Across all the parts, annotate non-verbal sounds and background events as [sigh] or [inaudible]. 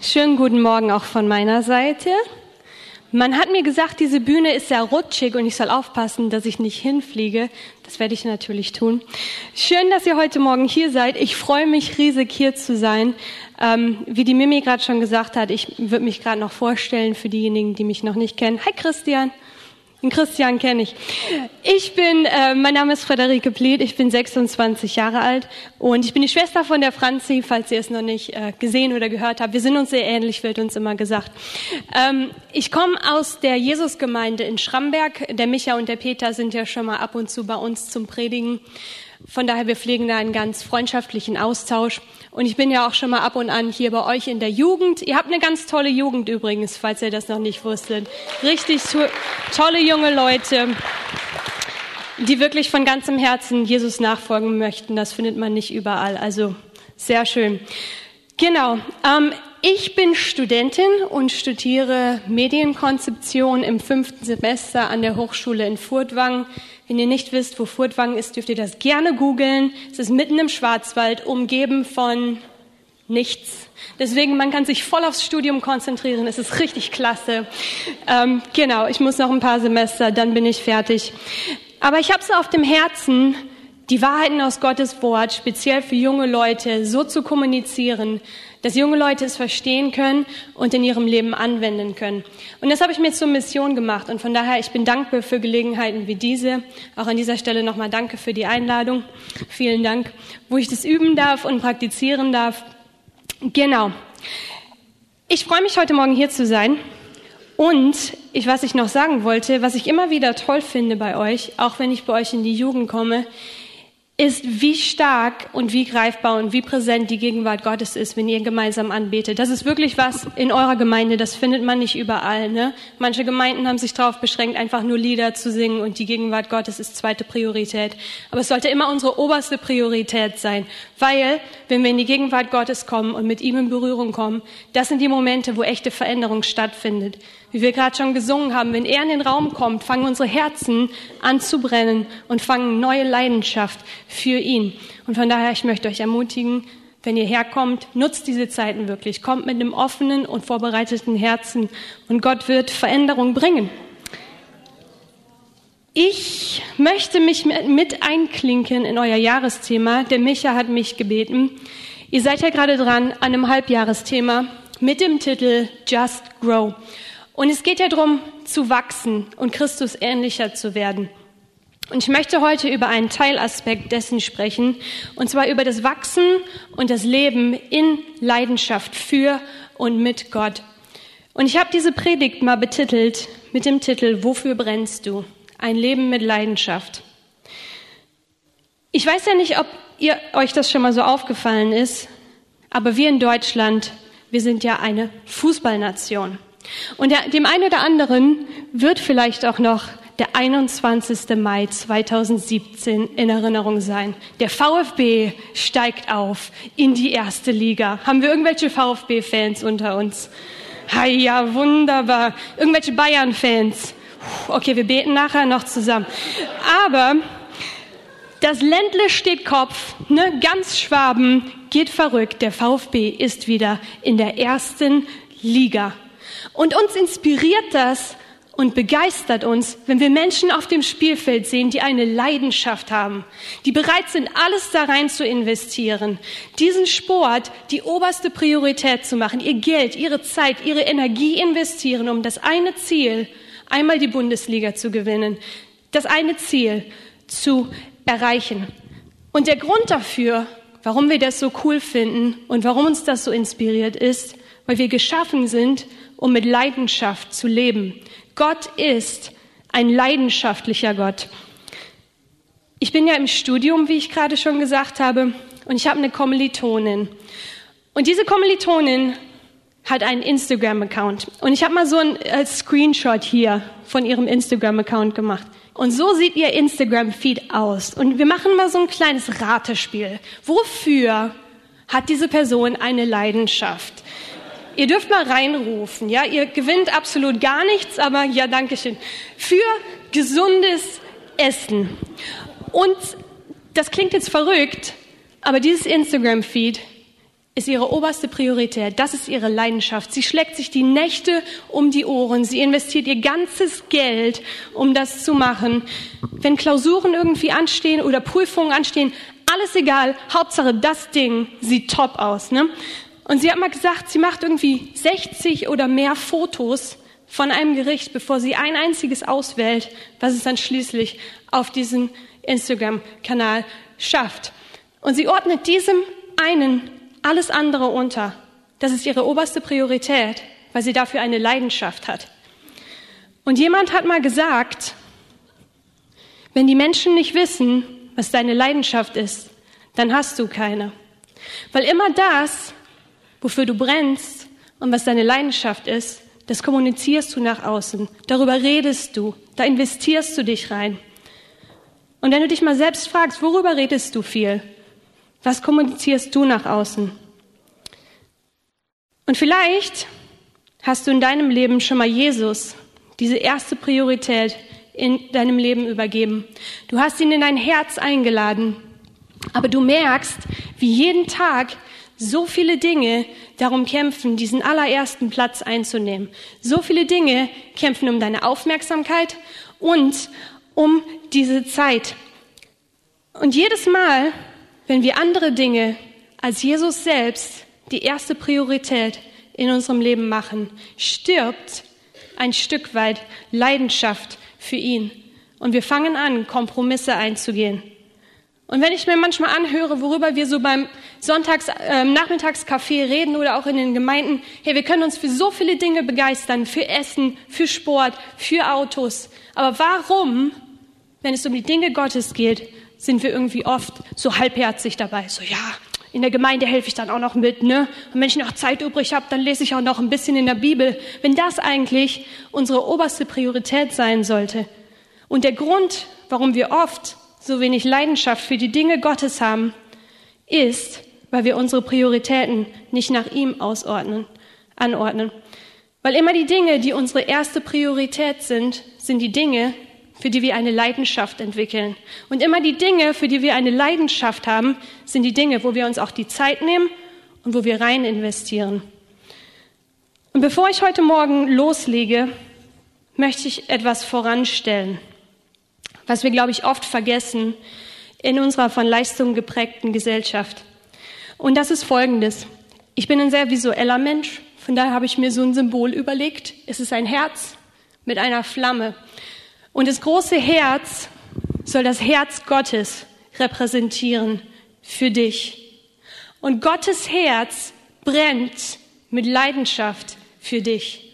Schönen guten Morgen auch von meiner Seite. Man hat mir gesagt, diese Bühne ist sehr rutschig und ich soll aufpassen, dass ich nicht hinfliege. Das werde ich natürlich tun. Schön, dass ihr heute Morgen hier seid. Ich freue mich riesig hier zu sein. Ähm, wie die Mimi gerade schon gesagt hat, ich würde mich gerade noch vorstellen für diejenigen, die mich noch nicht kennen. Hi Christian. Den Christian kenne ich. Ich bin, äh, mein Name ist Frederike Plied, ich bin 26 Jahre alt und ich bin die Schwester von der Franzi, falls ihr es noch nicht äh, gesehen oder gehört habt. Wir sind uns sehr ähnlich, wird uns immer gesagt. Ähm, ich komme aus der Jesusgemeinde in Schramberg. Der Micha und der Peter sind ja schon mal ab und zu bei uns zum Predigen. Von daher, wir pflegen da einen ganz freundschaftlichen Austausch. Und ich bin ja auch schon mal ab und an hier bei euch in der Jugend. Ihr habt eine ganz tolle Jugend übrigens, falls ihr das noch nicht wusstet. Richtig to tolle junge Leute, die wirklich von ganzem Herzen Jesus nachfolgen möchten. Das findet man nicht überall. Also sehr schön. Genau. Ähm, ich bin Studentin und studiere Medienkonzeption im fünften Semester an der Hochschule in Furtwangen. Wenn ihr nicht wisst, wo Furtwangen ist, dürft ihr das gerne googeln. Es ist mitten im Schwarzwald, umgeben von nichts. Deswegen, man kann sich voll aufs Studium konzentrieren. Es ist richtig klasse. Ähm, genau, ich muss noch ein paar Semester, dann bin ich fertig. Aber ich habe so auf dem Herzen, die Wahrheiten aus Gottes Wort, speziell für junge Leute, so zu kommunizieren, dass junge Leute es verstehen können und in ihrem Leben anwenden können. Und das habe ich mir zur Mission gemacht. Und von daher, ich bin dankbar für Gelegenheiten wie diese. Auch an dieser Stelle nochmal danke für die Einladung. Vielen Dank, wo ich das üben darf und praktizieren darf. Genau. Ich freue mich heute Morgen hier zu sein. Und ich, was ich noch sagen wollte, was ich immer wieder toll finde bei euch, auch wenn ich bei euch in die Jugend komme, ist, wie stark und wie greifbar und wie präsent die Gegenwart Gottes ist, wenn ihr gemeinsam anbetet. Das ist wirklich was in eurer Gemeinde, das findet man nicht überall. Ne? Manche Gemeinden haben sich darauf beschränkt, einfach nur Lieder zu singen und die Gegenwart Gottes ist zweite Priorität. Aber es sollte immer unsere oberste Priorität sein, weil wenn wir in die Gegenwart Gottes kommen und mit ihm in Berührung kommen, das sind die Momente, wo echte Veränderung stattfindet. Wie wir gerade schon gesungen haben, wenn er in den Raum kommt, fangen unsere Herzen an zu brennen und fangen neue Leidenschaft für ihn. Und von daher, ich möchte euch ermutigen, wenn ihr herkommt, nutzt diese Zeiten wirklich. Kommt mit einem offenen und vorbereiteten Herzen und Gott wird Veränderung bringen. Ich möchte mich mit einklinken in euer Jahresthema. Der Micha hat mich gebeten. Ihr seid ja gerade dran an einem Halbjahresthema mit dem Titel Just Grow. Und es geht ja darum, zu wachsen und Christus ähnlicher zu werden. Und ich möchte heute über einen Teilaspekt dessen sprechen, und zwar über das Wachsen und das Leben in Leidenschaft für und mit Gott. Und ich habe diese Predigt mal betitelt mit dem Titel Wofür brennst du? Ein Leben mit Leidenschaft. Ich weiß ja nicht, ob ihr, euch das schon mal so aufgefallen ist, aber wir in Deutschland, wir sind ja eine Fußballnation. Und der, dem einen oder anderen wird vielleicht auch noch der 21. Mai 2017 in Erinnerung sein. Der VfB steigt auf in die erste Liga. Haben wir irgendwelche VfB-Fans unter uns? Ja, wunderbar. Irgendwelche Bayern-Fans? Okay, wir beten nachher noch zusammen. Aber das Ländle steht Kopf, ne? ganz Schwaben geht verrückt. Der VfB ist wieder in der ersten Liga. Und uns inspiriert das und begeistert uns, wenn wir Menschen auf dem Spielfeld sehen, die eine Leidenschaft haben, die bereit sind, alles da rein zu investieren, diesen Sport die oberste Priorität zu machen, ihr Geld, ihre Zeit, ihre Energie investieren, um das eine Ziel, einmal die Bundesliga zu gewinnen, das eine Ziel zu erreichen. Und der Grund dafür, warum wir das so cool finden und warum uns das so inspiriert ist, weil wir geschaffen sind, um mit Leidenschaft zu leben. Gott ist ein leidenschaftlicher Gott. Ich bin ja im Studium, wie ich gerade schon gesagt habe, und ich habe eine Kommilitonin. Und diese Kommilitonin hat einen Instagram-Account. Und ich habe mal so ein äh, Screenshot hier von ihrem Instagram-Account gemacht. Und so sieht ihr Instagram-Feed aus. Und wir machen mal so ein kleines Ratespiel. Wofür hat diese Person eine Leidenschaft? Ihr dürft mal reinrufen, ja? Ihr gewinnt absolut gar nichts, aber ja, danke schön. Für gesundes Essen. Und das klingt jetzt verrückt, aber dieses Instagram-Feed ist ihre oberste Priorität. Das ist ihre Leidenschaft. Sie schlägt sich die Nächte um die Ohren. Sie investiert ihr ganzes Geld, um das zu machen. Wenn Klausuren irgendwie anstehen oder Prüfungen anstehen, alles egal. Hauptsache, das Ding sieht top aus. Ne? Und sie hat mal gesagt, sie macht irgendwie 60 oder mehr Fotos von einem Gericht, bevor sie ein einziges auswählt, was es dann schließlich auf diesen Instagram-Kanal schafft. Und sie ordnet diesem einen alles andere unter. Das ist ihre oberste Priorität, weil sie dafür eine Leidenschaft hat. Und jemand hat mal gesagt, wenn die Menschen nicht wissen, was deine Leidenschaft ist, dann hast du keine. Weil immer das, wofür du brennst und was deine Leidenschaft ist, das kommunizierst du nach außen. Darüber redest du. Da investierst du dich rein. Und wenn du dich mal selbst fragst, worüber redest du viel? Was kommunizierst du nach außen? Und vielleicht hast du in deinem Leben schon mal Jesus, diese erste Priorität in deinem Leben übergeben. Du hast ihn in dein Herz eingeladen, aber du merkst, wie jeden Tag so viele Dinge darum kämpfen, diesen allerersten Platz einzunehmen. So viele Dinge kämpfen um deine Aufmerksamkeit und um diese Zeit. Und jedes Mal, wenn wir andere Dinge als Jesus selbst die erste Priorität in unserem Leben machen, stirbt ein Stück weit Leidenschaft für ihn. Und wir fangen an, Kompromisse einzugehen. Und wenn ich mir manchmal anhöre, worüber wir so beim Sonntags, äh, Nachmittagscafé reden oder auch in den Gemeinden, hey, wir können uns für so viele Dinge begeistern, für Essen, für Sport, für Autos. Aber warum, wenn es um die Dinge Gottes geht, sind wir irgendwie oft so halbherzig dabei? So, ja, in der Gemeinde helfe ich dann auch noch mit, ne? Und wenn ich noch Zeit übrig habe, dann lese ich auch noch ein bisschen in der Bibel. Wenn das eigentlich unsere oberste Priorität sein sollte. Und der Grund, warum wir oft so wenig Leidenschaft für die Dinge Gottes haben, ist, weil wir unsere Prioritäten nicht nach ihm ausordnen, anordnen. Weil immer die Dinge, die unsere erste Priorität sind, sind die Dinge, für die wir eine Leidenschaft entwickeln. Und immer die Dinge, für die wir eine Leidenschaft haben, sind die Dinge, wo wir uns auch die Zeit nehmen und wo wir rein investieren. Und bevor ich heute Morgen loslege, möchte ich etwas voranstellen was wir, glaube ich, oft vergessen in unserer von Leistungen geprägten Gesellschaft. Und das ist Folgendes. Ich bin ein sehr visueller Mensch, von daher habe ich mir so ein Symbol überlegt. Es ist ein Herz mit einer Flamme. Und das große Herz soll das Herz Gottes repräsentieren für dich. Und Gottes Herz brennt mit Leidenschaft für dich.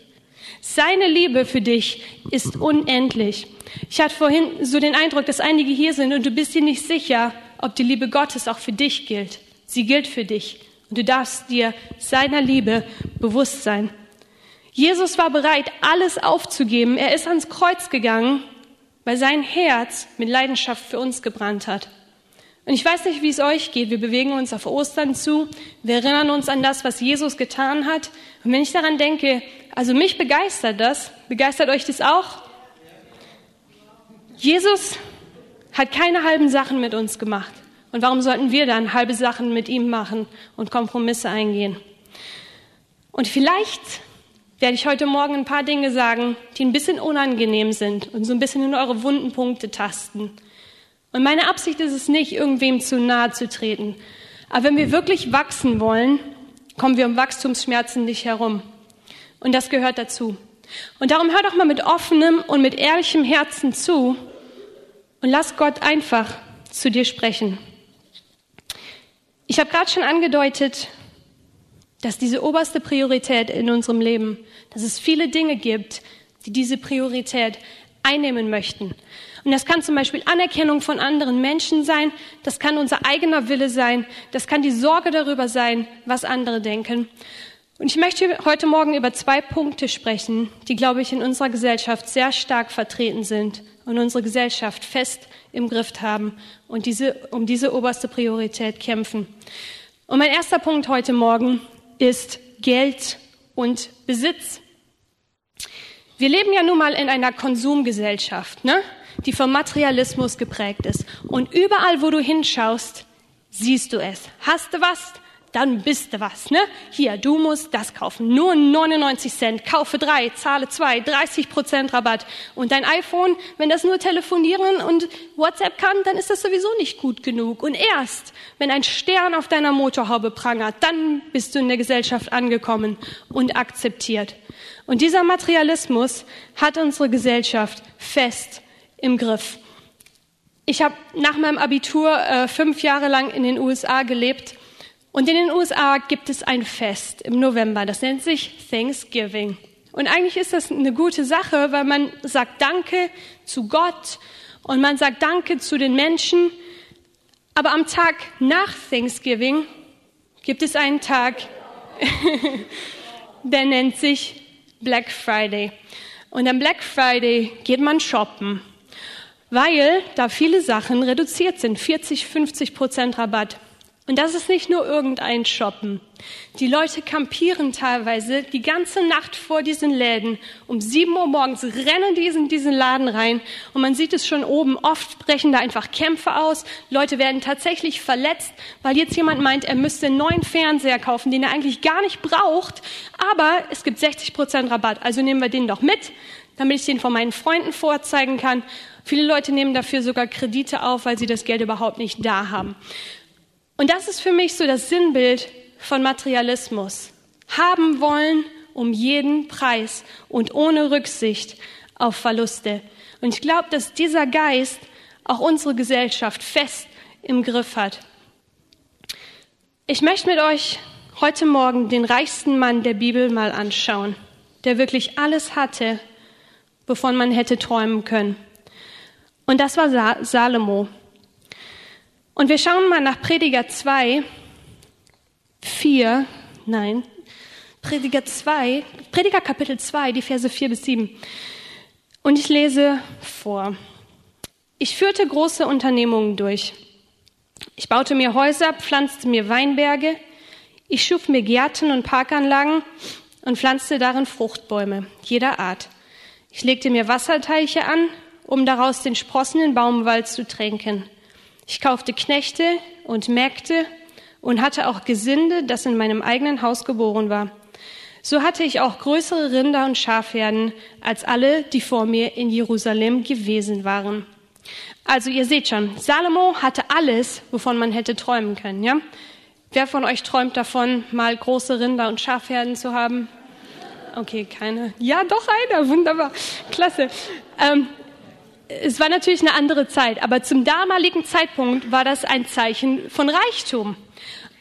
Seine Liebe für dich ist unendlich. Ich hatte vorhin so den Eindruck, dass einige hier sind und du bist dir nicht sicher, ob die Liebe Gottes auch für dich gilt. Sie gilt für dich und du darfst dir seiner Liebe bewusst sein. Jesus war bereit, alles aufzugeben. Er ist ans Kreuz gegangen, weil sein Herz mit Leidenschaft für uns gebrannt hat. Und ich weiß nicht, wie es euch geht. Wir bewegen uns auf Ostern zu. Wir erinnern uns an das, was Jesus getan hat. Und wenn ich daran denke, also mich begeistert das. Begeistert euch das auch? Jesus hat keine halben Sachen mit uns gemacht. Und warum sollten wir dann halbe Sachen mit ihm machen und Kompromisse eingehen? Und vielleicht werde ich heute Morgen ein paar Dinge sagen, die ein bisschen unangenehm sind und so ein bisschen in eure wunden Punkte tasten. Und meine Absicht ist es nicht, irgendwem zu nahe zu treten. Aber wenn wir wirklich wachsen wollen, kommen wir um Wachstumsschmerzen nicht herum. Und das gehört dazu. Und darum hör doch mal mit offenem und mit ehrlichem Herzen zu und lass Gott einfach zu dir sprechen. Ich habe gerade schon angedeutet, dass diese oberste Priorität in unserem Leben, dass es viele Dinge gibt, die diese Priorität einnehmen möchten. Und das kann zum Beispiel Anerkennung von anderen Menschen sein, das kann unser eigener Wille sein, das kann die Sorge darüber sein, was andere denken. Und ich möchte heute Morgen über zwei Punkte sprechen, die, glaube ich, in unserer Gesellschaft sehr stark vertreten sind und unsere Gesellschaft fest im Griff haben und diese, um diese oberste Priorität kämpfen. Und mein erster Punkt heute Morgen ist Geld und Besitz. Wir leben ja nun mal in einer Konsumgesellschaft, ne? die vom Materialismus geprägt ist. Und überall, wo du hinschaust, siehst du es. Hast du was, dann bist du was, ne? Hier, du musst das kaufen. Nur 99 Cent. Kaufe drei, zahle zwei, 30 Prozent Rabatt. Und dein iPhone, wenn das nur telefonieren und WhatsApp kann, dann ist das sowieso nicht gut genug. Und erst, wenn ein Stern auf deiner Motorhaube prangert, dann bist du in der Gesellschaft angekommen und akzeptiert. Und dieser Materialismus hat unsere Gesellschaft fest im Griff. Ich habe nach meinem Abitur äh, fünf Jahre lang in den USA gelebt und in den USA gibt es ein Fest im November, das nennt sich Thanksgiving. Und eigentlich ist das eine gute Sache, weil man sagt Danke zu Gott und man sagt Danke zu den Menschen. Aber am Tag nach Thanksgiving gibt es einen Tag, [laughs] der nennt sich Black Friday. Und am Black Friday geht man shoppen weil da viele Sachen reduziert sind, 40, 50 Prozent Rabatt. Und das ist nicht nur irgendein Shoppen. Die Leute kampieren teilweise die ganze Nacht vor diesen Läden. Um sieben Uhr morgens rennen die in diesen Laden rein und man sieht es schon oben. Oft brechen da einfach Kämpfe aus. Leute werden tatsächlich verletzt, weil jetzt jemand meint, er müsste einen neuen Fernseher kaufen, den er eigentlich gar nicht braucht. Aber es gibt 60 Prozent Rabatt. Also nehmen wir den doch mit, damit ich den von meinen Freunden vorzeigen kann. Viele Leute nehmen dafür sogar Kredite auf, weil sie das Geld überhaupt nicht da haben. Und das ist für mich so das Sinnbild von Materialismus. Haben wollen um jeden Preis und ohne Rücksicht auf Verluste. Und ich glaube, dass dieser Geist auch unsere Gesellschaft fest im Griff hat. Ich möchte mit euch heute Morgen den reichsten Mann der Bibel mal anschauen, der wirklich alles hatte, wovon man hätte träumen können. Und das war Sa Salomo. Und wir schauen mal nach Prediger 2, 4, nein, Prediger 2, Prediger Kapitel 2, die Verse 4 bis 7. Und ich lese vor. Ich führte große Unternehmungen durch. Ich baute mir Häuser, pflanzte mir Weinberge, ich schuf mir Gärten und Parkanlagen und pflanzte darin Fruchtbäume jeder Art. Ich legte mir Wasserteiche an, um daraus den sprossenden Baumwald zu tränken. Ich kaufte Knechte und Mägde und hatte auch Gesinde, das in meinem eigenen Haus geboren war. So hatte ich auch größere Rinder und Schafherden als alle, die vor mir in Jerusalem gewesen waren. Also ihr seht schon, Salomo hatte alles, wovon man hätte träumen können, ja? Wer von euch träumt davon, mal große Rinder und Schafherden zu haben? Okay, keine. Ja, doch einer, wunderbar, klasse. Ähm, es war natürlich eine andere Zeit, aber zum damaligen Zeitpunkt war das ein Zeichen von Reichtum.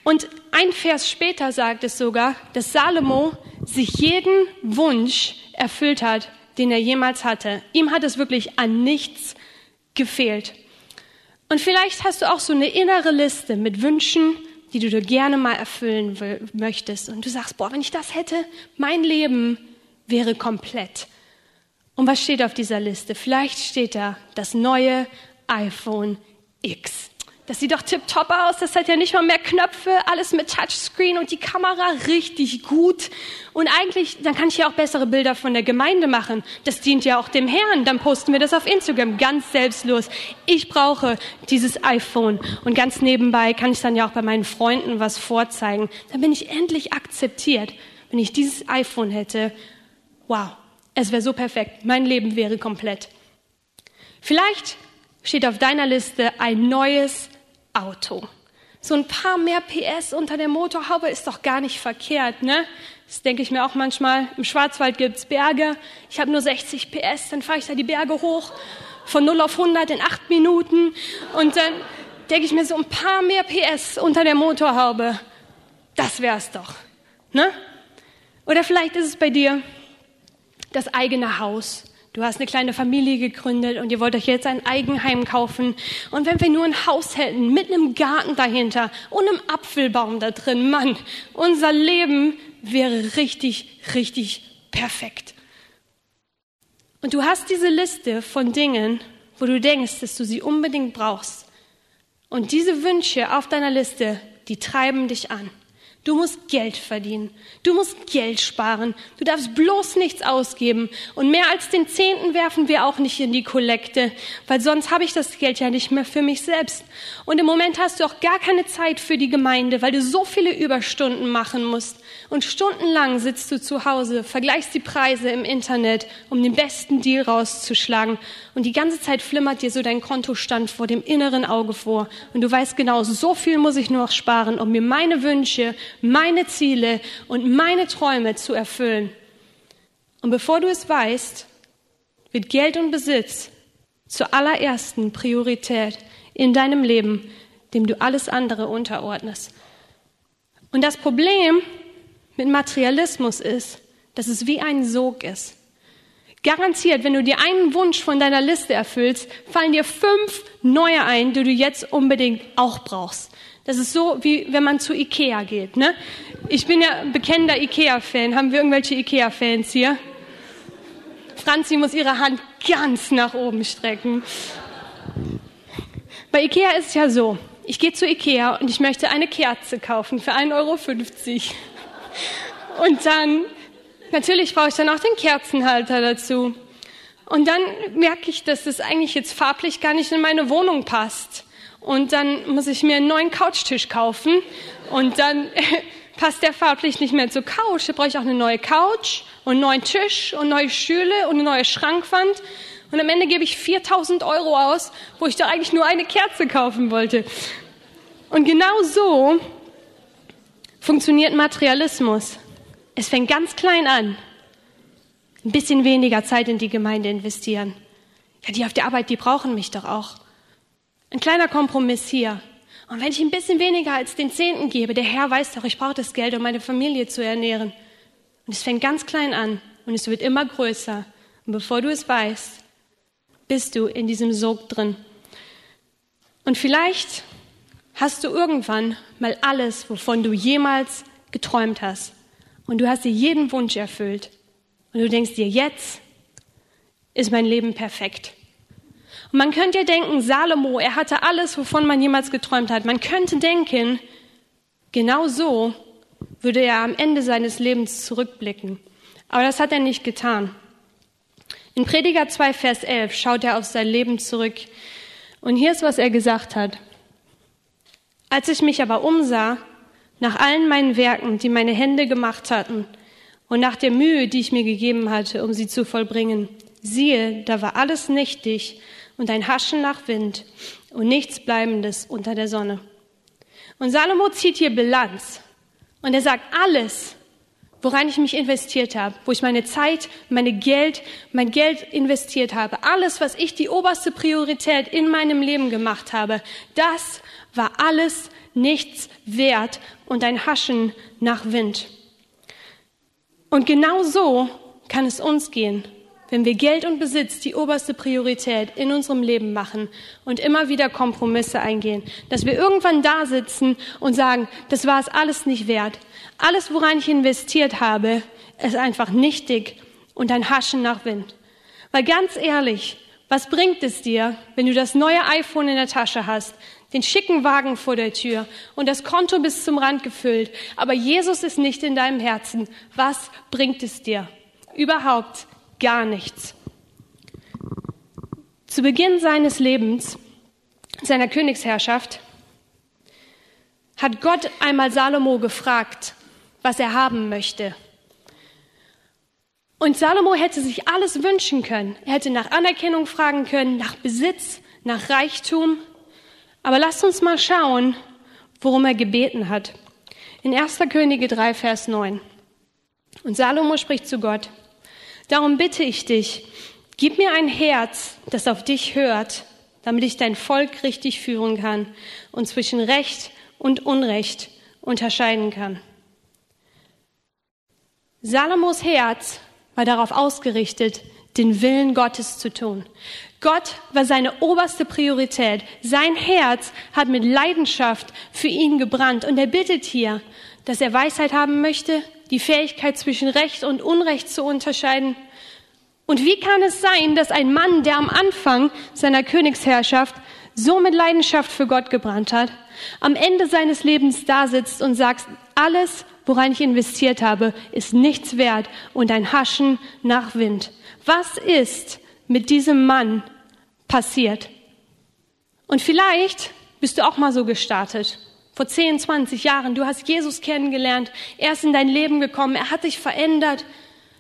Und ein Vers später sagt es sogar, dass Salomo sich jeden Wunsch erfüllt hat, den er jemals hatte. Ihm hat es wirklich an nichts gefehlt. Und vielleicht hast du auch so eine innere Liste mit Wünschen, die du dir gerne mal erfüllen möchtest. Und du sagst, boah, wenn ich das hätte, mein Leben wäre komplett. Und was steht auf dieser Liste? Vielleicht steht da das neue iPhone X. Das sieht doch tipptopp aus, das hat ja nicht mal mehr Knöpfe, alles mit Touchscreen und die Kamera richtig gut. Und eigentlich, dann kann ich ja auch bessere Bilder von der Gemeinde machen. Das dient ja auch dem Herrn. Dann posten wir das auf Instagram, ganz selbstlos. Ich brauche dieses iPhone. Und ganz nebenbei kann ich dann ja auch bei meinen Freunden was vorzeigen. Dann bin ich endlich akzeptiert, wenn ich dieses iPhone hätte. Wow. Es wäre so perfekt. Mein Leben wäre komplett. Vielleicht steht auf deiner Liste ein neues Auto. So ein paar mehr PS unter der Motorhaube ist doch gar nicht verkehrt, ne? Das denke ich mir auch manchmal. Im Schwarzwald gibt's Berge. Ich habe nur 60 PS, dann fahre ich da die Berge hoch von 0 auf 100 in 8 Minuten. Und dann denke ich mir so ein paar mehr PS unter der Motorhaube. Das wär's doch, ne? Oder vielleicht ist es bei dir das eigene Haus. Du hast eine kleine Familie gegründet und ihr wollt euch jetzt ein Eigenheim kaufen. Und wenn wir nur ein Haus hätten, mit einem Garten dahinter und einem Apfelbaum da drin, Mann, unser Leben wäre richtig, richtig perfekt. Und du hast diese Liste von Dingen, wo du denkst, dass du sie unbedingt brauchst. Und diese Wünsche auf deiner Liste, die treiben dich an. Du musst Geld verdienen. Du musst Geld sparen. Du darfst bloß nichts ausgeben. Und mehr als den Zehnten werfen wir auch nicht in die Kollekte, weil sonst habe ich das Geld ja nicht mehr für mich selbst. Und im Moment hast du auch gar keine Zeit für die Gemeinde, weil du so viele Überstunden machen musst. Und stundenlang sitzt du zu Hause, vergleichst die Preise im Internet, um den besten Deal rauszuschlagen. Und die ganze Zeit flimmert dir so dein Kontostand vor dem inneren Auge vor. Und du weißt genau, so viel muss ich nur noch sparen, um mir meine Wünsche, meine Ziele und meine Träume zu erfüllen. Und bevor du es weißt, wird Geld und Besitz zur allerersten Priorität in deinem Leben, dem du alles andere unterordnest. Und das Problem mit Materialismus ist, dass es wie ein Sog ist. Garantiert, wenn du dir einen Wunsch von deiner Liste erfüllst, fallen dir fünf neue ein, die du jetzt unbedingt auch brauchst. Das ist so, wie wenn man zu Ikea geht. Ne? Ich bin ja bekennender Ikea-Fan. Haben wir irgendwelche Ikea-Fans hier? Franzi muss ihre Hand ganz nach oben strecken. Bei Ikea ist es ja so, ich gehe zu Ikea und ich möchte eine Kerze kaufen für 1,50 Euro. Und dann, natürlich brauche ich dann auch den Kerzenhalter dazu. Und dann merke ich, dass das eigentlich jetzt farblich gar nicht in meine Wohnung passt. Und dann muss ich mir einen neuen Couchtisch kaufen. Und dann [laughs] passt der farblich nicht mehr zur Couch. Da brauche ich auch eine neue Couch und einen neuen Tisch und neue Stühle und eine neue Schrankwand. Und am Ende gebe ich 4000 Euro aus, wo ich doch eigentlich nur eine Kerze kaufen wollte. Und genau so funktioniert Materialismus. Es fängt ganz klein an. Ein bisschen weniger Zeit in die Gemeinde investieren. Ja, die auf der Arbeit, die brauchen mich doch auch. Ein kleiner Kompromiss hier. Und wenn ich ein bisschen weniger als den Zehnten gebe, der Herr weiß doch, ich brauche das Geld, um meine Familie zu ernähren. Und es fängt ganz klein an und es wird immer größer. Und bevor du es weißt, bist du in diesem Sog drin. Und vielleicht hast du irgendwann mal alles, wovon du jemals geträumt hast. Und du hast dir jeden Wunsch erfüllt. Und du denkst dir, jetzt ist mein Leben perfekt. Und man könnte ja denken, Salomo, er hatte alles, wovon man jemals geträumt hat. Man könnte denken, genau so würde er am Ende seines Lebens zurückblicken. Aber das hat er nicht getan. In Prediger 2, Vers 11 schaut er auf sein Leben zurück. Und hier ist, was er gesagt hat. Als ich mich aber umsah, nach allen meinen Werken, die meine Hände gemacht hatten, und nach der Mühe, die ich mir gegeben hatte, um sie zu vollbringen, siehe, da war alles nichtig und ein Haschen nach Wind und nichts Bleibendes unter der Sonne. Und Salomo zieht hier Bilanz und er sagt, alles, worein ich mich investiert habe, wo ich meine Zeit, meine Geld, mein Geld investiert habe, alles, was ich die oberste Priorität in meinem Leben gemacht habe, das war alles nichts wert und ein Haschen nach Wind. Und genau so kann es uns gehen wenn wir Geld und Besitz die oberste Priorität in unserem Leben machen und immer wieder Kompromisse eingehen, dass wir irgendwann da sitzen und sagen, das war es alles nicht wert. Alles, woran ich investiert habe, ist einfach nichtig und ein Haschen nach Wind. Weil ganz ehrlich, was bringt es dir, wenn du das neue iPhone in der Tasche hast, den schicken Wagen vor der Tür und das Konto bis zum Rand gefüllt, aber Jesus ist nicht in deinem Herzen? Was bringt es dir? Überhaupt gar nichts. Zu Beginn seines Lebens, seiner Königsherrschaft, hat Gott einmal Salomo gefragt, was er haben möchte. Und Salomo hätte sich alles wünschen können. Er hätte nach Anerkennung fragen können, nach Besitz, nach Reichtum. Aber lasst uns mal schauen, worum er gebeten hat. In 1. Könige 3, Vers 9. Und Salomo spricht zu Gott, Darum bitte ich dich, gib mir ein Herz, das auf dich hört, damit ich dein Volk richtig führen kann und zwischen Recht und Unrecht unterscheiden kann. Salomos Herz war darauf ausgerichtet, den Willen Gottes zu tun. Gott war seine oberste Priorität. Sein Herz hat mit Leidenschaft für ihn gebrannt. Und er bittet hier, dass er Weisheit haben möchte, die Fähigkeit zwischen Recht und Unrecht zu unterscheiden. Und wie kann es sein, dass ein Mann, der am Anfang seiner Königsherrschaft so mit Leidenschaft für Gott gebrannt hat, am Ende seines Lebens da sitzt und sagt, alles, worein ich investiert habe, ist nichts wert und ein Haschen nach Wind. Was ist mit diesem Mann passiert? Und vielleicht bist du auch mal so gestartet. Vor 10, 20 Jahren. Du hast Jesus kennengelernt. Er ist in dein Leben gekommen. Er hat dich verändert.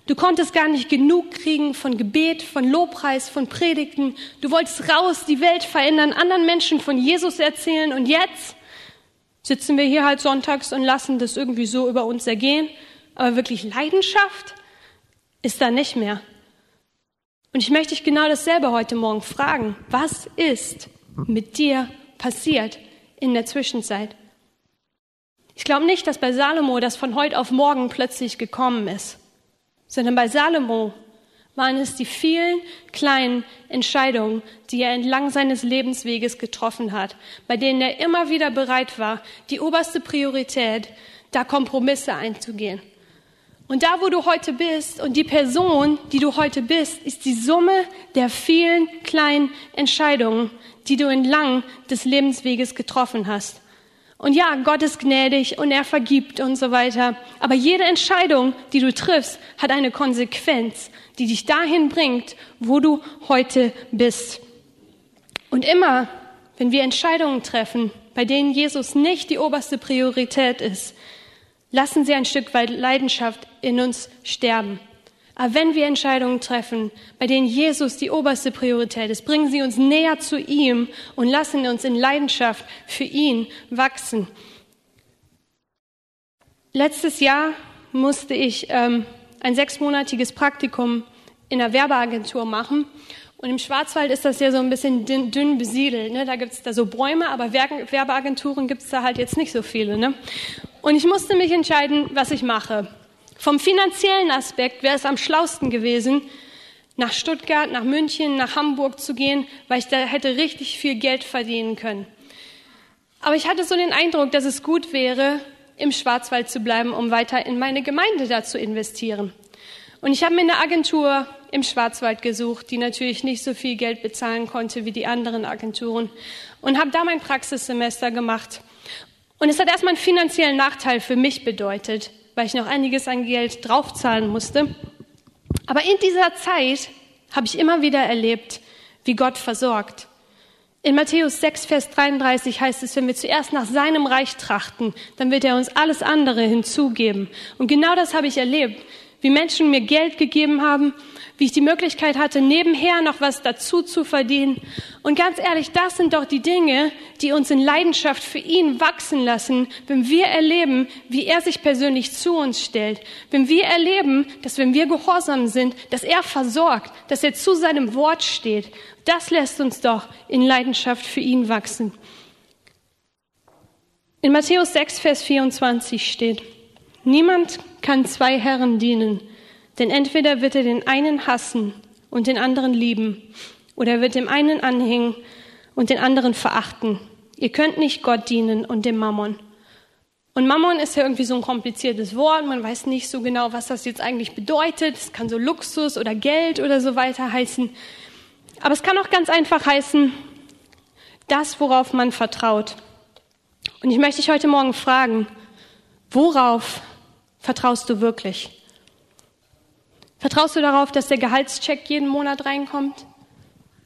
Du konntest gar nicht genug kriegen von Gebet, von Lobpreis, von Predigten. Du wolltest raus, die Welt verändern, anderen Menschen von Jesus erzählen. Und jetzt sitzen wir hier halt sonntags und lassen das irgendwie so über uns ergehen. Aber wirklich Leidenschaft ist da nicht mehr. Und ich möchte dich genau dasselbe heute Morgen fragen. Was ist mit dir passiert in der Zwischenzeit? Ich glaube nicht, dass bei Salomo das von heute auf morgen plötzlich gekommen ist sondern bei Salomo waren es die vielen kleinen Entscheidungen, die er entlang seines Lebensweges getroffen hat, bei denen er immer wieder bereit war, die oberste Priorität, da Kompromisse einzugehen. Und da, wo du heute bist und die Person, die du heute bist, ist die Summe der vielen kleinen Entscheidungen, die du entlang des Lebensweges getroffen hast. Und ja, Gott ist gnädig und er vergibt und so weiter. Aber jede Entscheidung, die du triffst, hat eine Konsequenz, die dich dahin bringt, wo du heute bist. Und immer, wenn wir Entscheidungen treffen, bei denen Jesus nicht die oberste Priorität ist, lassen sie ein Stück weit Leidenschaft in uns sterben. Aber wenn wir Entscheidungen treffen, bei denen Jesus die oberste Priorität ist, bringen sie uns näher zu ihm und lassen uns in Leidenschaft für ihn wachsen. Letztes Jahr musste ich ähm, ein sechsmonatiges Praktikum in einer Werbeagentur machen. Und im Schwarzwald ist das ja so ein bisschen dünn, dünn besiedelt. Ne? Da gibt es da so Bäume, aber Werbeagenturen gibt es da halt jetzt nicht so viele. Ne? Und ich musste mich entscheiden, was ich mache. Vom finanziellen Aspekt wäre es am schlausten gewesen, nach Stuttgart, nach München, nach Hamburg zu gehen, weil ich da hätte richtig viel Geld verdienen können. Aber ich hatte so den Eindruck, dass es gut wäre, im Schwarzwald zu bleiben, um weiter in meine Gemeinde da zu investieren. Und ich habe mir eine Agentur im Schwarzwald gesucht, die natürlich nicht so viel Geld bezahlen konnte wie die anderen Agenturen und habe da mein Praxissemester gemacht. Und es hat erstmal einen finanziellen Nachteil für mich bedeutet, weil ich noch einiges an Geld draufzahlen musste. Aber in dieser Zeit habe ich immer wieder erlebt, wie Gott versorgt. In Matthäus 6, Vers 33 heißt es, wenn wir zuerst nach seinem Reich trachten, dann wird er uns alles andere hinzugeben. Und genau das habe ich erlebt, wie Menschen mir Geld gegeben haben wie ich die Möglichkeit hatte, nebenher noch was dazu zu verdienen. Und ganz ehrlich, das sind doch die Dinge, die uns in Leidenschaft für ihn wachsen lassen, wenn wir erleben, wie er sich persönlich zu uns stellt. Wenn wir erleben, dass wenn wir gehorsam sind, dass er versorgt, dass er zu seinem Wort steht. Das lässt uns doch in Leidenschaft für ihn wachsen. In Matthäus 6, Vers 24 steht, niemand kann zwei Herren dienen. Denn entweder wird er den einen hassen und den anderen lieben, oder er wird dem einen anhängen und den anderen verachten. Ihr könnt nicht Gott dienen und dem Mammon. Und Mammon ist ja irgendwie so ein kompliziertes Wort. Man weiß nicht so genau, was das jetzt eigentlich bedeutet. Es kann so Luxus oder Geld oder so weiter heißen. Aber es kann auch ganz einfach heißen, das, worauf man vertraut. Und ich möchte dich heute Morgen fragen, worauf vertraust du wirklich? Vertraust du darauf, dass der Gehaltscheck jeden Monat reinkommt?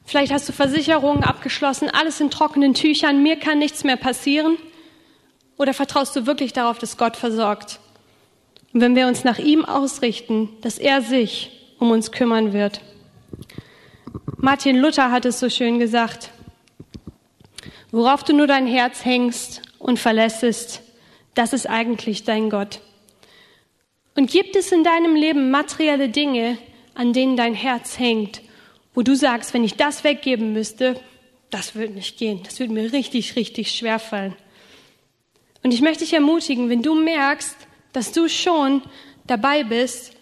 Vielleicht hast du Versicherungen abgeschlossen, alles in trockenen Tüchern, mir kann nichts mehr passieren. Oder vertraust du wirklich darauf, dass Gott versorgt? Und wenn wir uns nach ihm ausrichten, dass er sich um uns kümmern wird. Martin Luther hat es so schön gesagt. Worauf du nur dein Herz hängst und verlässest, das ist eigentlich dein Gott. Und gibt es in deinem Leben materielle Dinge, an denen dein Herz hängt, wo du sagst, wenn ich das weggeben müsste, das würde nicht gehen, das würde mir richtig, richtig schwer fallen. Und ich möchte dich ermutigen, wenn du merkst, dass du schon dabei bist,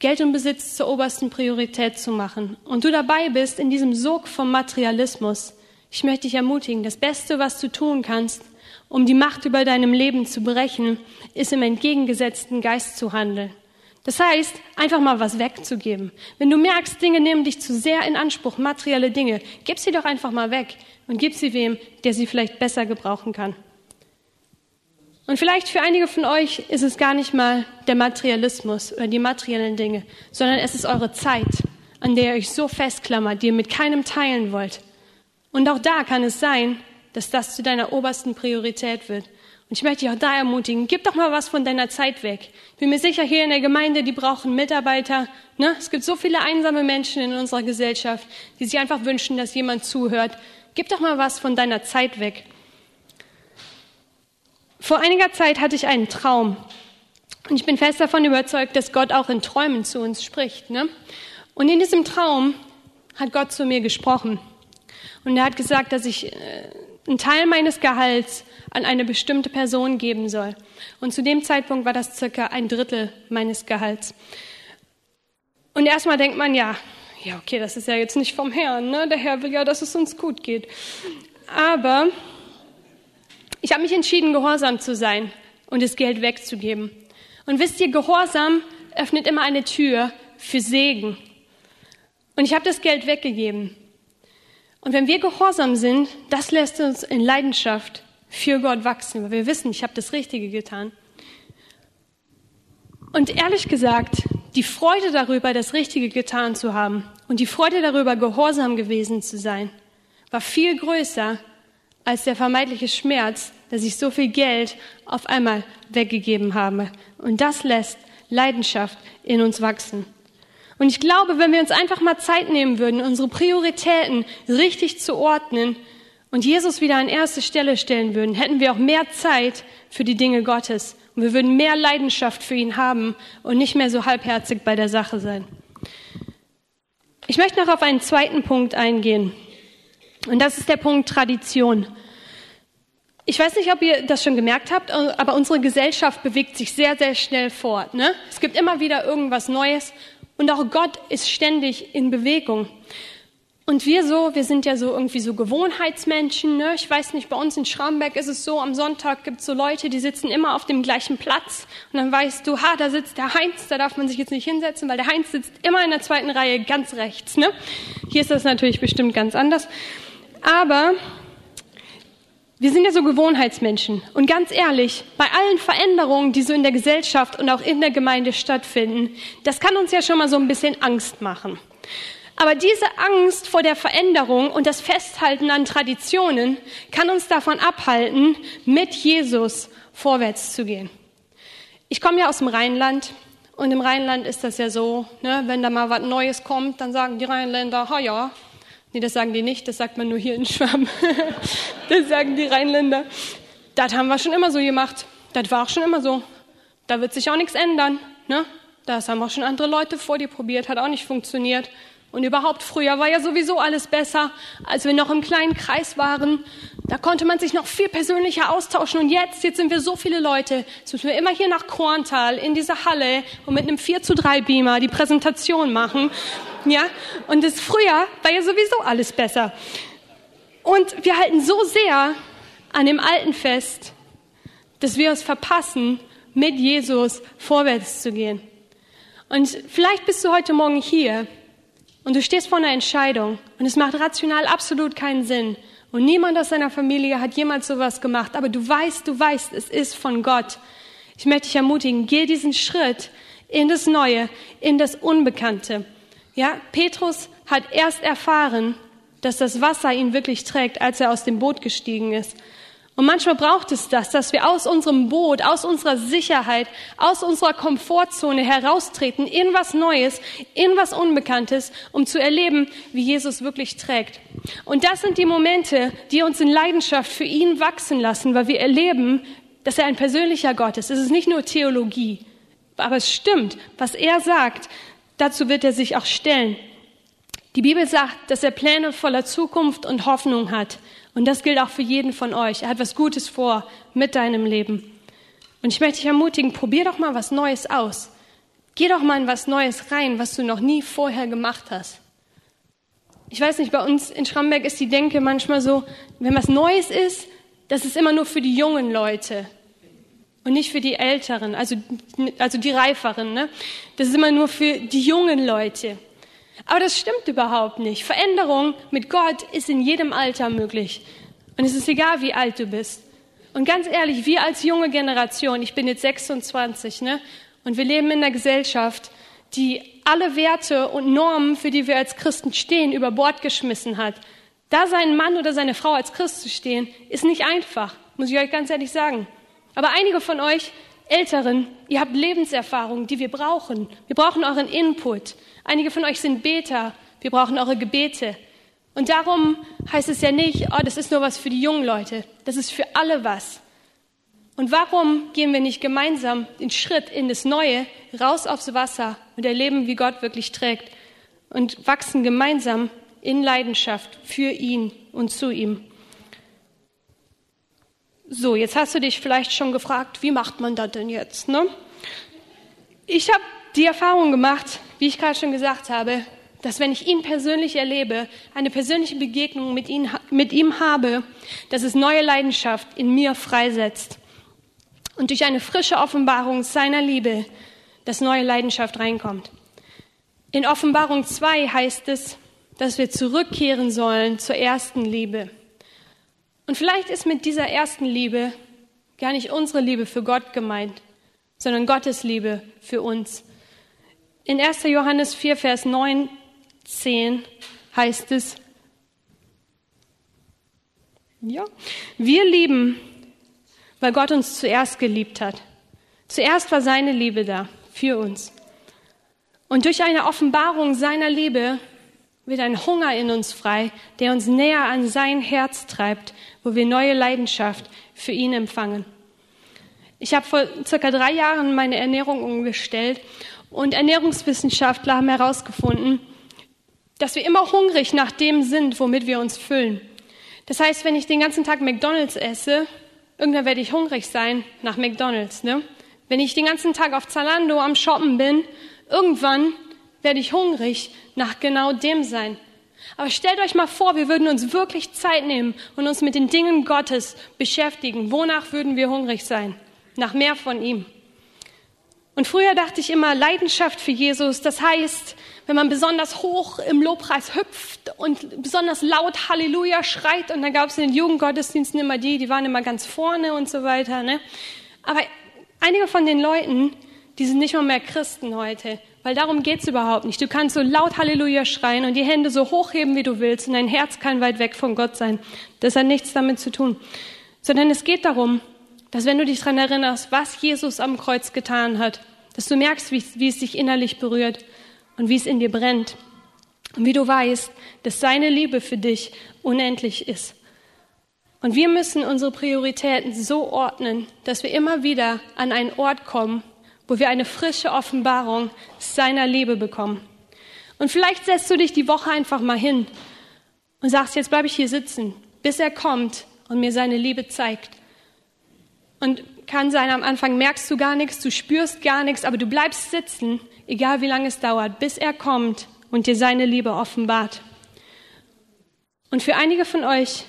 Geld und Besitz zur obersten Priorität zu machen. Und du dabei bist in diesem Sog vom Materialismus, ich möchte dich ermutigen, das Beste, was du tun kannst, um die Macht über deinem Leben zu brechen, ist im entgegengesetzten Geist zu handeln. Das heißt, einfach mal was wegzugeben. Wenn du merkst, Dinge nehmen dich zu sehr in Anspruch, materielle Dinge, gib sie doch einfach mal weg und gib sie wem, der sie vielleicht besser gebrauchen kann. Und vielleicht für einige von euch ist es gar nicht mal der Materialismus oder die materiellen Dinge, sondern es ist eure Zeit, an der ihr euch so festklammert, die ihr mit keinem teilen wollt. Und auch da kann es sein, dass das zu deiner obersten Priorität wird. Und ich möchte dich auch da ermutigen, gib doch mal was von deiner Zeit weg. Ich bin mir sicher, hier in der Gemeinde, die brauchen Mitarbeiter. Ne? Es gibt so viele einsame Menschen in unserer Gesellschaft, die sich einfach wünschen, dass jemand zuhört. Gib doch mal was von deiner Zeit weg. Vor einiger Zeit hatte ich einen Traum. Und ich bin fest davon überzeugt, dass Gott auch in Träumen zu uns spricht. Ne? Und in diesem Traum hat Gott zu mir gesprochen. Und er hat gesagt, dass ich äh, einen Teil meines Gehalts an eine bestimmte Person geben soll. Und zu dem Zeitpunkt war das circa ein Drittel meines Gehalts. Und erstmal denkt man, ja, ja, okay, das ist ja jetzt nicht vom Herrn, ne? Der Herr will ja, dass es uns gut geht. Aber ich habe mich entschieden, gehorsam zu sein und das Geld wegzugeben. Und wisst ihr, Gehorsam öffnet immer eine Tür für Segen. Und ich habe das Geld weggegeben. Und wenn wir gehorsam sind, das lässt uns in Leidenschaft für Gott wachsen, weil wir wissen, ich habe das Richtige getan. Und ehrlich gesagt, die Freude darüber, das Richtige getan zu haben und die Freude darüber, gehorsam gewesen zu sein, war viel größer als der vermeintliche Schmerz, dass ich so viel Geld auf einmal weggegeben habe. Und das lässt Leidenschaft in uns wachsen. Und ich glaube, wenn wir uns einfach mal Zeit nehmen würden, unsere Prioritäten richtig zu ordnen und Jesus wieder an erste Stelle stellen würden, hätten wir auch mehr Zeit für die Dinge Gottes. Und wir würden mehr Leidenschaft für ihn haben und nicht mehr so halbherzig bei der Sache sein. Ich möchte noch auf einen zweiten Punkt eingehen. Und das ist der Punkt Tradition. Ich weiß nicht, ob ihr das schon gemerkt habt, aber unsere Gesellschaft bewegt sich sehr, sehr schnell fort. Ne? Es gibt immer wieder irgendwas Neues und auch Gott ist ständig in Bewegung. Und wir so, wir sind ja so irgendwie so Gewohnheitsmenschen. Ne? Ich weiß nicht, bei uns in Schramberg ist es so, am Sonntag gibt es so Leute, die sitzen immer auf dem gleichen Platz. Und dann weißt du, ha, da sitzt der Heinz, da darf man sich jetzt nicht hinsetzen, weil der Heinz sitzt immer in der zweiten Reihe ganz rechts. Ne? Hier ist das natürlich bestimmt ganz anders. Aber wir sind ja so Gewohnheitsmenschen. Und ganz ehrlich, bei allen Veränderungen, die so in der Gesellschaft und auch in der Gemeinde stattfinden, das kann uns ja schon mal so ein bisschen Angst machen. Aber diese Angst vor der Veränderung und das Festhalten an Traditionen kann uns davon abhalten, mit Jesus vorwärts zu gehen. Ich komme ja aus dem Rheinland und im Rheinland ist das ja so, ne, wenn da mal was Neues kommt, dann sagen die Rheinländer, ha ja, Nee, das sagen die nicht, das sagt man nur hier in Schwaben. [laughs] das sagen die Rheinländer. Das haben wir schon immer so gemacht. Das war auch schon immer so. Da wird sich auch nichts ändern. Ne? Das haben auch schon andere Leute vor dir probiert, hat auch nicht funktioniert. Und überhaupt früher war ja sowieso alles besser, als wir noch im kleinen Kreis waren. Da konnte man sich noch viel persönlicher austauschen. Und jetzt, jetzt sind wir so viele Leute. Jetzt müssen wir immer hier nach Korntal in diese Halle und mit einem 4 zu 3 Beamer die Präsentation machen. Ja? Und das früher war ja sowieso alles besser. Und wir halten so sehr an dem Alten fest, dass wir es verpassen, mit Jesus vorwärts zu gehen. Und vielleicht bist du heute Morgen hier und du stehst vor einer Entscheidung und es macht rational absolut keinen Sinn. Und niemand aus deiner Familie hat jemals sowas gemacht, aber du weißt, du weißt, es ist von Gott. Ich möchte dich ermutigen, geh diesen Schritt in das Neue, in das Unbekannte. Ja, Petrus hat erst erfahren, dass das Wasser ihn wirklich trägt, als er aus dem Boot gestiegen ist. Und manchmal braucht es das, dass wir aus unserem Boot, aus unserer Sicherheit, aus unserer Komfortzone heraustreten in was Neues, in was Unbekanntes, um zu erleben, wie Jesus wirklich trägt. Und das sind die Momente, die uns in Leidenschaft für ihn wachsen lassen, weil wir erleben, dass er ein persönlicher Gott ist. Es ist nicht nur Theologie, aber es stimmt, was er sagt, dazu wird er sich auch stellen. Die Bibel sagt, dass er Pläne voller Zukunft und Hoffnung hat. Und das gilt auch für jeden von euch. Er hat was Gutes vor mit deinem Leben. Und ich möchte dich ermutigen, probier doch mal was Neues aus. Geh doch mal in was Neues rein, was du noch nie vorher gemacht hast. Ich weiß nicht, bei uns in Schramberg ist die Denke manchmal so, wenn was Neues ist, das ist immer nur für die jungen Leute. und nicht für die Älteren, also, also die Reiferen. Ne? Das ist immer nur für die jungen Leute. Aber das stimmt überhaupt nicht. Veränderung mit Gott ist in jedem Alter möglich. Und es ist egal, wie alt du bist. Und ganz ehrlich, wir als junge Generation, ich bin jetzt 26, ne? Und wir leben in einer Gesellschaft, die alle Werte und Normen, für die wir als Christen stehen, über Bord geschmissen hat. Da sein Mann oder seine Frau als Christ zu stehen, ist nicht einfach, muss ich euch ganz ehrlich sagen. Aber einige von euch Älteren, ihr habt Lebenserfahrung, die wir brauchen. Wir brauchen euren Input. Einige von euch sind Beter. Wir brauchen eure Gebete. Und darum heißt es ja nicht, oh, das ist nur was für die jungen Leute. Das ist für alle was. Und warum gehen wir nicht gemeinsam den Schritt in das Neue, raus aufs Wasser und erleben, wie Gott wirklich trägt und wachsen gemeinsam in Leidenschaft für ihn und zu ihm? So, jetzt hast du dich vielleicht schon gefragt, wie macht man das denn jetzt? Ne? Ich habe die Erfahrung gemacht, wie ich gerade schon gesagt habe, dass wenn ich ihn persönlich erlebe, eine persönliche Begegnung mit, ihn, mit ihm habe, dass es neue Leidenschaft in mir freisetzt und durch eine frische Offenbarung seiner Liebe, dass neue Leidenschaft reinkommt. In Offenbarung 2 heißt es, dass wir zurückkehren sollen zur ersten Liebe. Und vielleicht ist mit dieser ersten Liebe gar nicht unsere Liebe für Gott gemeint, sondern Gottes Liebe für uns. In 1. Johannes 4, Vers 9, 10 heißt es, ja, wir lieben, weil Gott uns zuerst geliebt hat. Zuerst war seine Liebe da für uns. Und durch eine Offenbarung seiner Liebe wird ein Hunger in uns frei, der uns näher an sein Herz treibt, wo wir neue Leidenschaft für ihn empfangen. Ich habe vor circa drei Jahren meine Ernährung umgestellt und Ernährungswissenschaftler haben herausgefunden, dass wir immer hungrig nach dem sind, womit wir uns füllen. Das heißt, wenn ich den ganzen Tag McDonald's esse, irgendwann werde ich hungrig sein nach McDonald's. Ne? Wenn ich den ganzen Tag auf Zalando am Shoppen bin, irgendwann werde ich hungrig nach genau dem sein. Aber stellt euch mal vor, wir würden uns wirklich Zeit nehmen und uns mit den Dingen Gottes beschäftigen. Wonach würden wir hungrig sein? Nach mehr von ihm. Und früher dachte ich immer, Leidenschaft für Jesus, das heißt, wenn man besonders hoch im Lobpreis hüpft und besonders laut Halleluja schreit, und dann gab es in den Jugendgottesdiensten immer die, die waren immer ganz vorne und so weiter. Ne? Aber einige von den Leuten, die sind nicht mal mehr Christen heute. Weil darum geht's überhaupt nicht. Du kannst so laut Halleluja schreien und die Hände so hochheben, wie du willst, und dein Herz kann weit weg von Gott sein. Das hat nichts damit zu tun. Sondern es geht darum, dass wenn du dich daran erinnerst, was Jesus am Kreuz getan hat, dass du merkst, wie, wie es dich innerlich berührt und wie es in dir brennt. Und wie du weißt, dass seine Liebe für dich unendlich ist. Und wir müssen unsere Prioritäten so ordnen, dass wir immer wieder an einen Ort kommen, wo wir eine frische Offenbarung seiner Liebe bekommen. Und vielleicht setzt du dich die Woche einfach mal hin und sagst, jetzt bleibe ich hier sitzen, bis er kommt und mir seine Liebe zeigt. Und kann sein, am Anfang merkst du gar nichts, du spürst gar nichts, aber du bleibst sitzen, egal wie lange es dauert, bis er kommt und dir seine Liebe offenbart. Und für einige von euch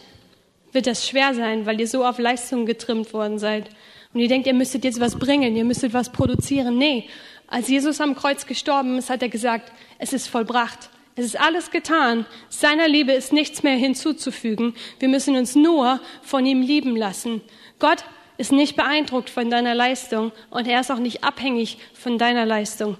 wird das schwer sein, weil ihr so auf Leistung getrimmt worden seid und ihr denkt, ihr müsstet jetzt was bringen, ihr müsstet was produzieren. Nee, als Jesus am Kreuz gestorben ist, hat er gesagt, es ist vollbracht. Es ist alles getan. Seiner Liebe ist nichts mehr hinzuzufügen. Wir müssen uns nur von ihm lieben lassen. Gott ist nicht beeindruckt von deiner Leistung und er ist auch nicht abhängig von deiner Leistung.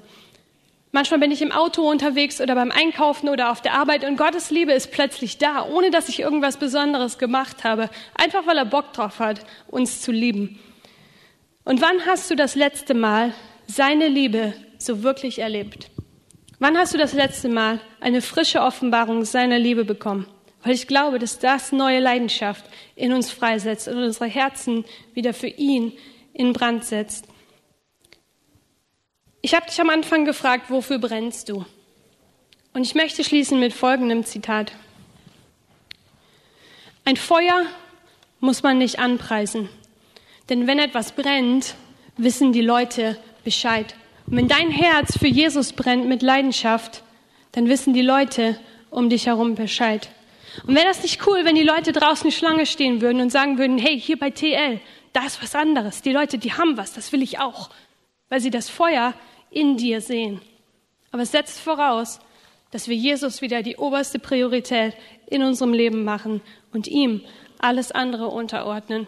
Manchmal bin ich im Auto unterwegs oder beim Einkaufen oder auf der Arbeit und Gottes Liebe ist plötzlich da, ohne dass ich irgendwas Besonderes gemacht habe, einfach weil er Bock drauf hat, uns zu lieben. Und wann hast du das letzte Mal seine Liebe so wirklich erlebt? Wann hast du das letzte Mal eine frische Offenbarung seiner Liebe bekommen? Weil ich glaube, dass das neue Leidenschaft in uns freisetzt und unsere Herzen wieder für ihn in Brand setzt. Ich habe dich am Anfang gefragt, wofür brennst du? Und ich möchte schließen mit folgendem Zitat. Ein Feuer muss man nicht anpreisen. Denn wenn etwas brennt, wissen die Leute Bescheid. Und wenn dein Herz für Jesus brennt mit Leidenschaft, dann wissen die Leute um dich herum Bescheid. Und wäre das nicht cool, wenn die Leute draußen Schlange stehen würden und sagen würden, hey, hier bei TL, da ist was anderes. Die Leute, die haben was, das will ich auch, weil sie das Feuer in dir sehen. Aber es setzt voraus, dass wir Jesus wieder die oberste Priorität in unserem Leben machen und ihm alles andere unterordnen.